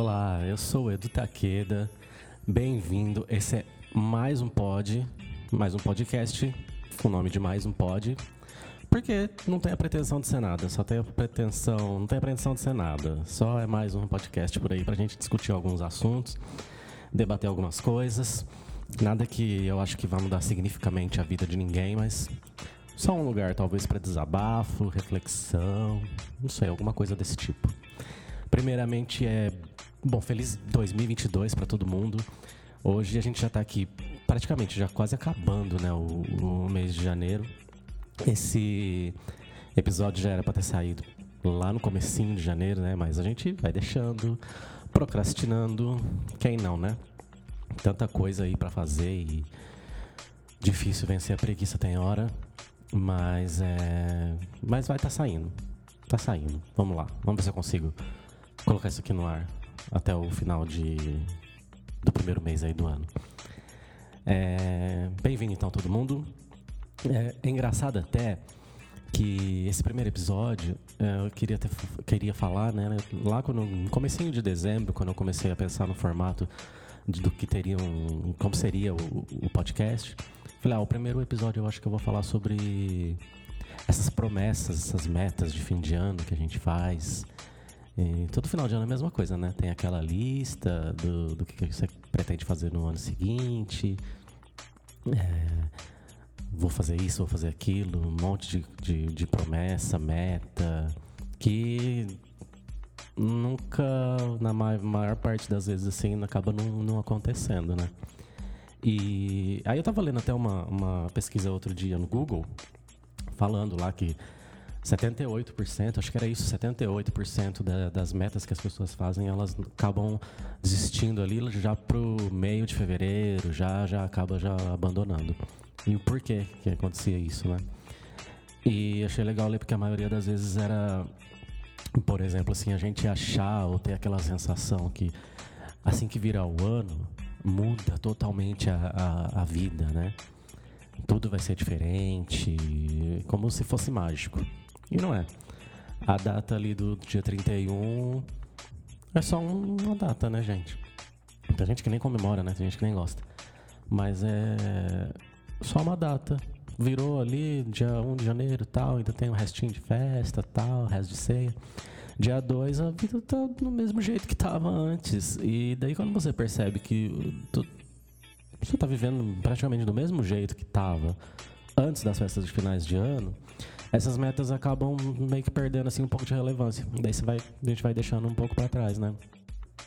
Olá, eu sou o Edu Taqueda. Bem-vindo. Esse é mais um pod, mais um podcast com o nome de mais um pod. Porque não tem a pretensão de ser nada, só tem a pretensão, não tem a pretensão de ser nada. Só é mais um podcast por aí pra gente discutir alguns assuntos, debater algumas coisas. Nada que eu acho que vai mudar significativamente a vida de ninguém, mas só um lugar talvez para desabafo, reflexão, não sei, alguma coisa desse tipo. Primeiramente é bom, feliz 2022 para todo mundo. Hoje a gente já está aqui praticamente já quase acabando, né, o, o mês de janeiro. Esse episódio já era para ter saído lá no comecinho de janeiro, né? Mas a gente vai deixando, procrastinando, quem não, né? Tanta coisa aí para fazer e difícil vencer a preguiça tem hora, mas é, mas vai estar tá saindo. Tá saindo. Vamos lá. Vamos ver se eu consigo colocar isso aqui no ar até o final de, do primeiro mês aí do ano. É, Bem-vindo então todo mundo. É, é, engraçado até que esse primeiro episódio é, eu queria, ter, queria falar, né? Lá quando, no comecinho de dezembro, quando eu comecei a pensar no formato de, do que teria um, como seria o, o podcast, falei, ah, o primeiro episódio eu acho que eu vou falar sobre essas promessas, essas metas de fim de ano que a gente faz, e todo final de ano é a mesma coisa, né? Tem aquela lista do, do que você pretende fazer no ano seguinte. É, vou fazer isso, vou fazer aquilo, um monte de, de, de promessa, meta, que nunca, na maior parte das vezes, assim, acaba não, não acontecendo, né? E aí eu tava lendo até uma, uma pesquisa outro dia no Google, falando lá que 78%, acho que era isso, 78% da, das metas que as pessoas fazem, elas acabam desistindo ali já pro meio de fevereiro, já já acaba já abandonando. E o porquê que acontecia isso, né? E achei legal ler porque a maioria das vezes era, por exemplo, assim, a gente achar ou ter aquela sensação que assim que virar o ano, muda totalmente a, a, a vida, né? Tudo vai ser diferente, como se fosse mágico. E não é. A data ali do dia 31 é só uma data, né, gente? Tem gente que nem comemora, né? Tem gente que nem gosta. Mas é só uma data. Virou ali dia 1 de janeiro tal, ainda tem um restinho de festa tal, resto de ceia. Dia 2 a vida tá do mesmo jeito que tava antes. E daí quando você percebe que tu, você tá vivendo praticamente do mesmo jeito que tava antes das festas de finais de ano, essas metas acabam meio que perdendo assim um pouco de relevância. Daí você vai, a gente vai deixando um pouco para trás, né?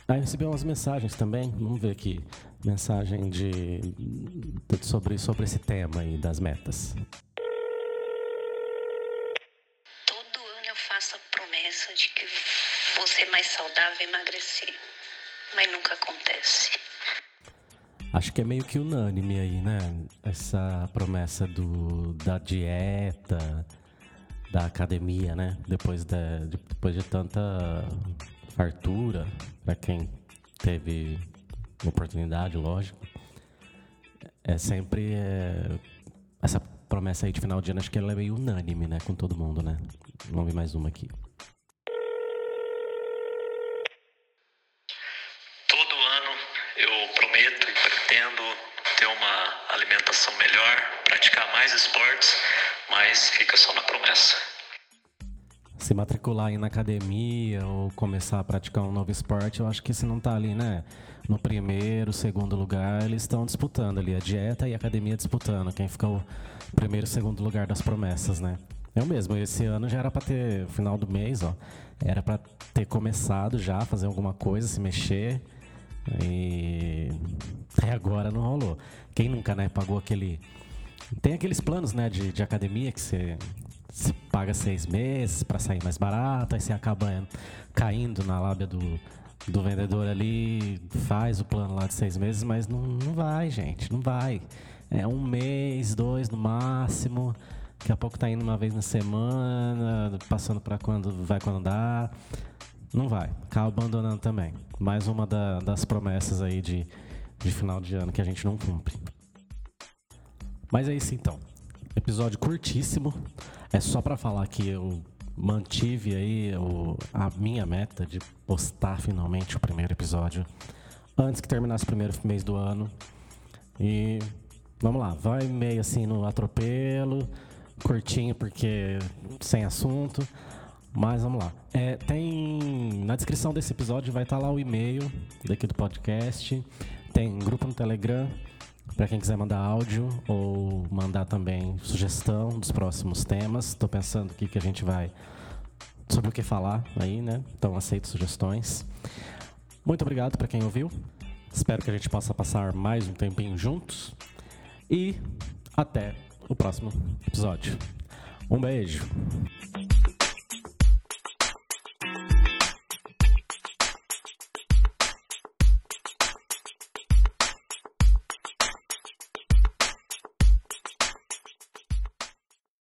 Aí recebi umas mensagens também, vamos ver aqui, mensagem de, de sobre, sobre esse tema aí das metas. Todo ano eu faço a promessa de que vou ser mais saudável e emagrecer, mas nunca acontece. Acho que é meio que unânime aí, né? Essa promessa do, da dieta, da academia, né? Depois de, depois de tanta fartura, para quem teve oportunidade, lógico, é sempre é, essa promessa aí de final de ano, acho que ela é meio unânime, né? Com todo mundo, né? Vamos ver mais uma aqui. Todo ano eu prometo e pretendo ter uma alimentação melhor, praticar mais esportes mas fica só na promessa. Se matricular aí na academia ou começar a praticar um novo esporte, eu acho que se não tá ali, né? No primeiro, segundo lugar, eles estão disputando ali a dieta e a academia disputando. Quem fica o primeiro, segundo lugar das promessas, né? Eu mesmo, esse ano já era para ter, final do mês, ó, era para ter começado já fazer alguma coisa, se mexer. E até agora não rolou. Quem nunca, né, pagou aquele tem aqueles planos, né, de, de academia que você, você paga seis meses para sair mais barato, aí você acaba caindo na lábia do, do vendedor ali, faz o plano lá de seis meses, mas não, não vai, gente, não vai. É um mês, dois no máximo. Daqui a pouco tá indo uma vez na semana, passando para quando vai quando dá. Não vai. Acaba abandonando também. Mais uma da, das promessas aí de, de final de ano que a gente não cumpre. Mas é isso então. Episódio curtíssimo. É só para falar que eu mantive aí o, a minha meta de postar finalmente o primeiro episódio antes que terminasse o primeiro mês do ano. E vamos lá, vai meio assim no atropelo, curtinho porque sem assunto. Mas vamos lá. É, tem na descrição desse episódio vai estar lá o e-mail daqui do podcast. Tem grupo no Telegram para quem quiser mandar áudio ou mandar também sugestão dos próximos temas. Estou pensando o que, que a gente vai sobre o que falar aí, né? Então aceito sugestões. Muito obrigado para quem ouviu. Espero que a gente possa passar mais um tempinho juntos. E até o próximo episódio. Um beijo.